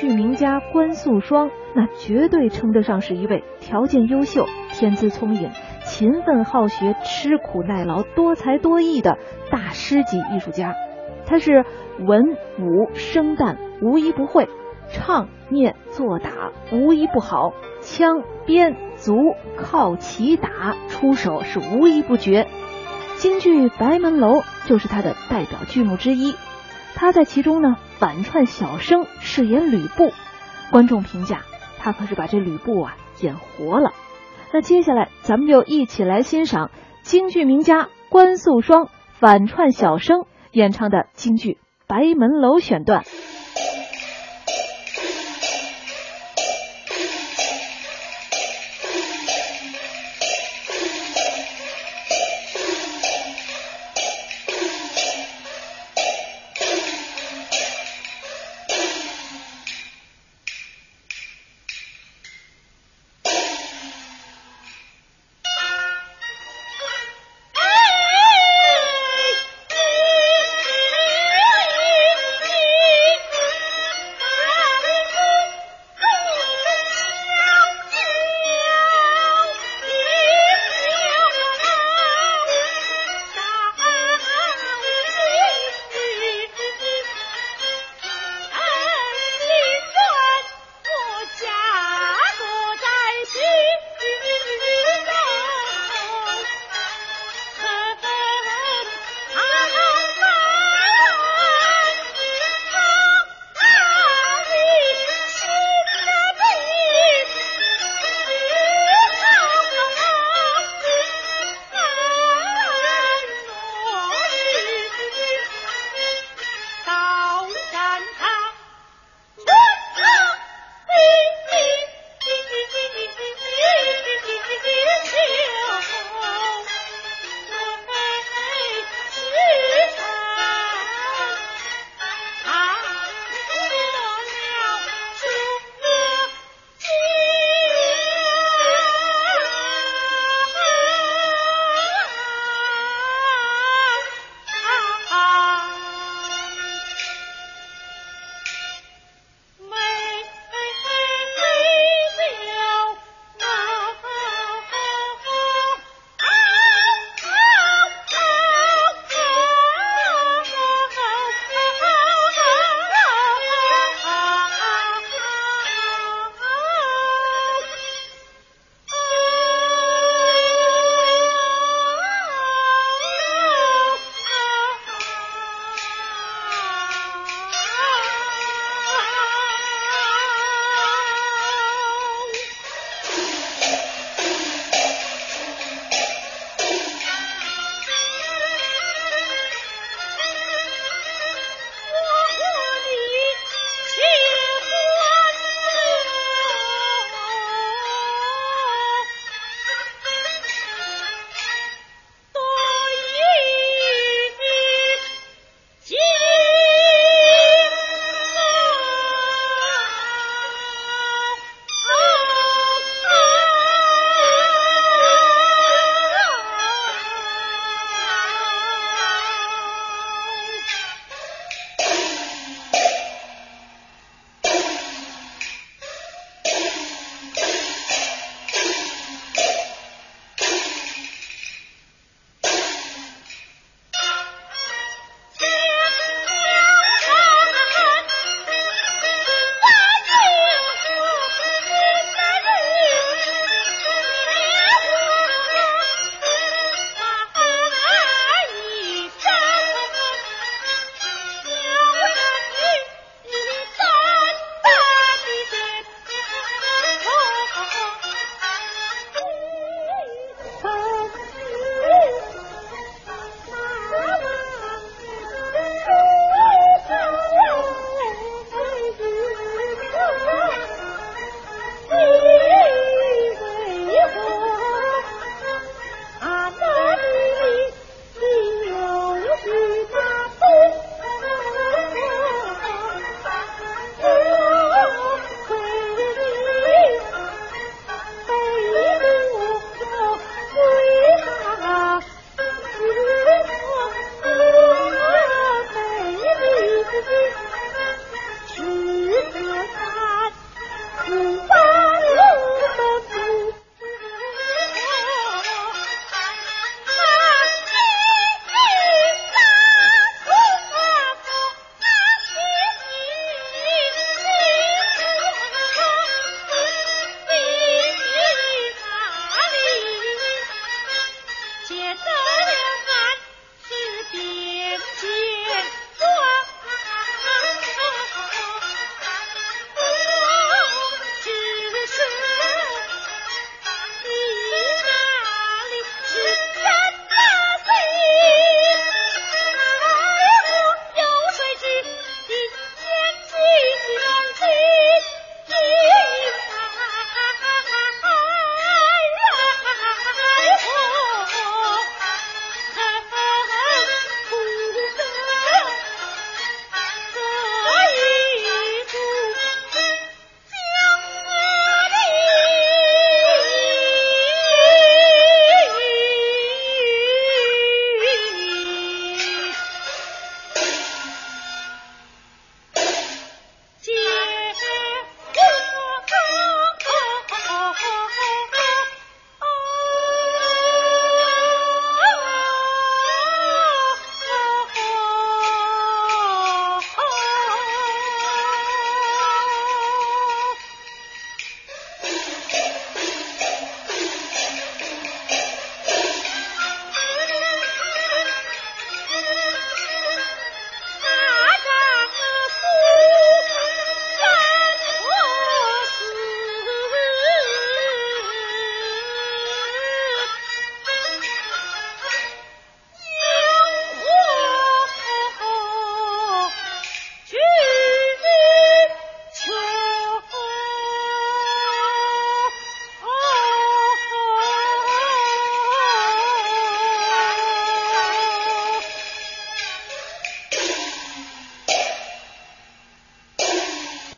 剧名家关素霜，那绝对称得上是一位条件优秀、天资聪颖、勤奋好学、吃苦耐劳、多才多艺的大师级艺术家。他是文武生旦无一不会，唱念做打无一不好，枪鞭足靠骑打出手是无一不绝。京剧《白门楼》就是他的代表剧目之一。他在其中呢反串小生，饰演吕布。观众评价他可是把这吕布啊演活了。那接下来咱们就一起来欣赏京剧名家关素霜反串小生演唱的京剧《白门楼》选段。